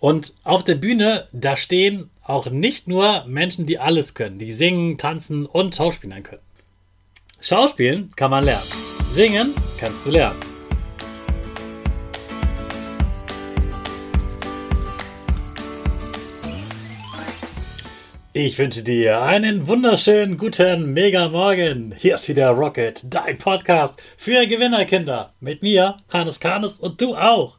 Und auf der Bühne, da stehen auch nicht nur Menschen, die alles können, die singen, tanzen und schauspielern können. Schauspielen kann man lernen. Singen kannst du lernen. Ich wünsche dir einen wunderschönen guten Mega Morgen. Hier ist wieder Rocket, dein Podcast für Gewinnerkinder. Mit mir, Hannes Karnes und du auch.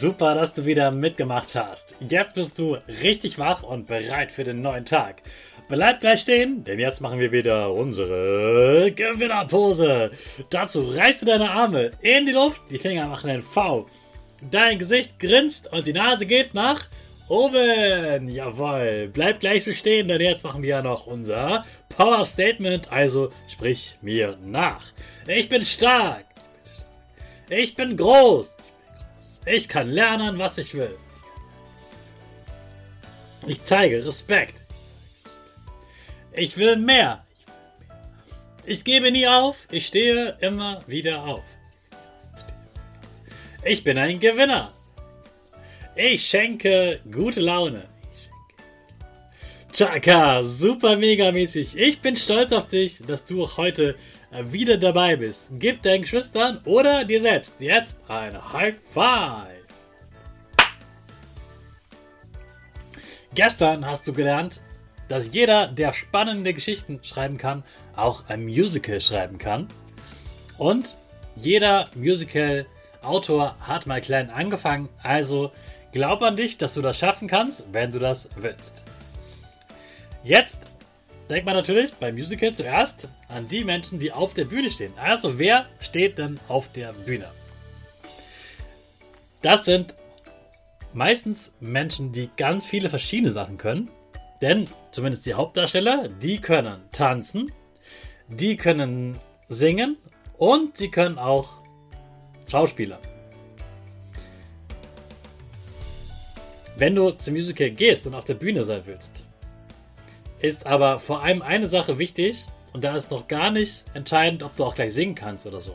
Super, dass du wieder mitgemacht hast. Jetzt bist du richtig wach und bereit für den neuen Tag. Bleib gleich stehen, denn jetzt machen wir wieder unsere Gewinnerpose. Dazu reißt du deine Arme in die Luft, die Finger machen ein V. Dein Gesicht grinst und die Nase geht nach oben. Jawohl. Bleib gleich so stehen, denn jetzt machen wir ja noch unser Power Statement. Also sprich mir nach. Ich bin stark. Ich bin groß. Ich kann lernen, was ich will. Ich zeige Respekt. Ich will mehr. Ich gebe nie auf. Ich stehe immer wieder auf. Ich bin ein Gewinner. Ich schenke gute Laune. Chaka, super mega mäßig. Ich bin stolz auf dich, dass du heute wieder dabei bist. Gib deinen Geschwistern oder dir selbst jetzt ein High Five. Gestern hast du gelernt, dass jeder, der spannende Geschichten schreiben kann, auch ein Musical schreiben kann. Und jeder Musical-Autor hat mal klein angefangen. Also glaub an dich, dass du das schaffen kannst, wenn du das willst. Jetzt denkt man natürlich beim Musical zuerst an die Menschen, die auf der Bühne stehen. Also wer steht denn auf der Bühne? Das sind meistens Menschen, die ganz viele verschiedene Sachen können. Denn zumindest die Hauptdarsteller, die können tanzen, die können singen und sie können auch Schauspieler. Wenn du zum Musical gehst und auf der Bühne sein willst, ist aber vor allem eine Sache wichtig und da ist noch gar nicht entscheidend, ob du auch gleich singen kannst oder so.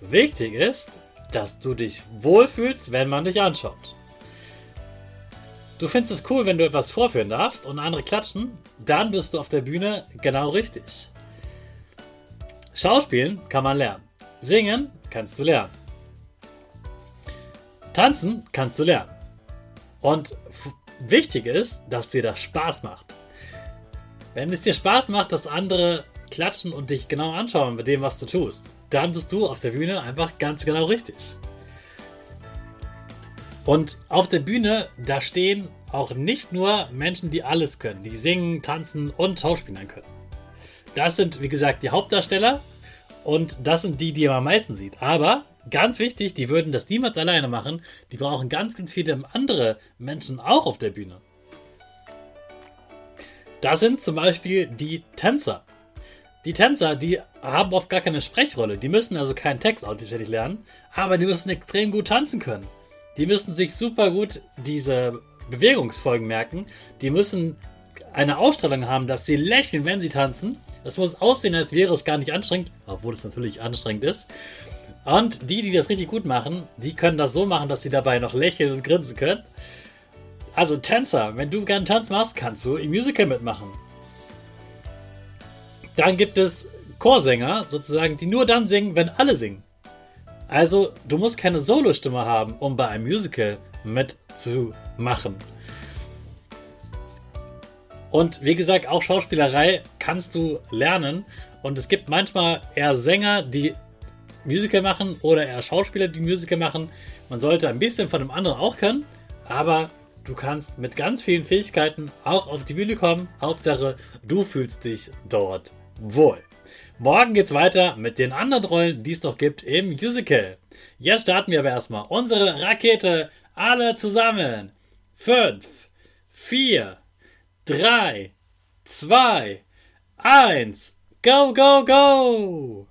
Wichtig ist, dass du dich wohlfühlst, wenn man dich anschaut. Du findest es cool, wenn du etwas vorführen darfst und andere klatschen, dann bist du auf der Bühne genau richtig. Schauspielen kann man lernen. Singen kannst du lernen. Tanzen kannst du lernen. Und wichtig ist, dass dir das Spaß macht. Wenn es dir Spaß macht, dass andere klatschen und dich genau anschauen mit dem, was du tust, dann bist du auf der Bühne einfach ganz genau richtig. Und auf der Bühne, da stehen auch nicht nur Menschen, die alles können, die singen, tanzen und schauspielern können. Das sind, wie gesagt, die Hauptdarsteller und das sind die, die man am meisten sieht. Aber ganz wichtig, die würden das niemals alleine machen. Die brauchen ganz, ganz viele andere Menschen auch auf der Bühne. Das sind zum Beispiel die Tänzer. Die Tänzer, die haben oft gar keine Sprechrolle. Die müssen also keinen Text auswendig lernen, aber die müssen extrem gut tanzen können. Die müssen sich super gut diese Bewegungsfolgen merken. Die müssen eine Ausstrahlung haben, dass sie lächeln, wenn sie tanzen. Das muss aussehen, als wäre es gar nicht anstrengend, obwohl es natürlich anstrengend ist. Und die, die das richtig gut machen, die können das so machen, dass sie dabei noch lächeln und grinsen können. Also Tänzer, wenn du gerne Tanz machst, kannst du im Musical mitmachen. Dann gibt es Chorsänger, sozusagen, die nur dann singen, wenn alle singen. Also, du musst keine Solostimme haben, um bei einem Musical mitzumachen. Und wie gesagt, auch Schauspielerei kannst du lernen. Und es gibt manchmal eher Sänger, die Musical machen oder eher Schauspieler, die Musical machen. Man sollte ein bisschen von dem anderen auch können, aber du kannst mit ganz vielen Fähigkeiten auch auf die Bühne kommen. Hauptsache, du fühlst dich dort wohl. Morgen geht's weiter mit den anderen Rollen, die es noch gibt im Musical. Jetzt starten wir aber erstmal unsere Rakete alle zusammen. 5, 4, 3, 2, 1, go, go, go!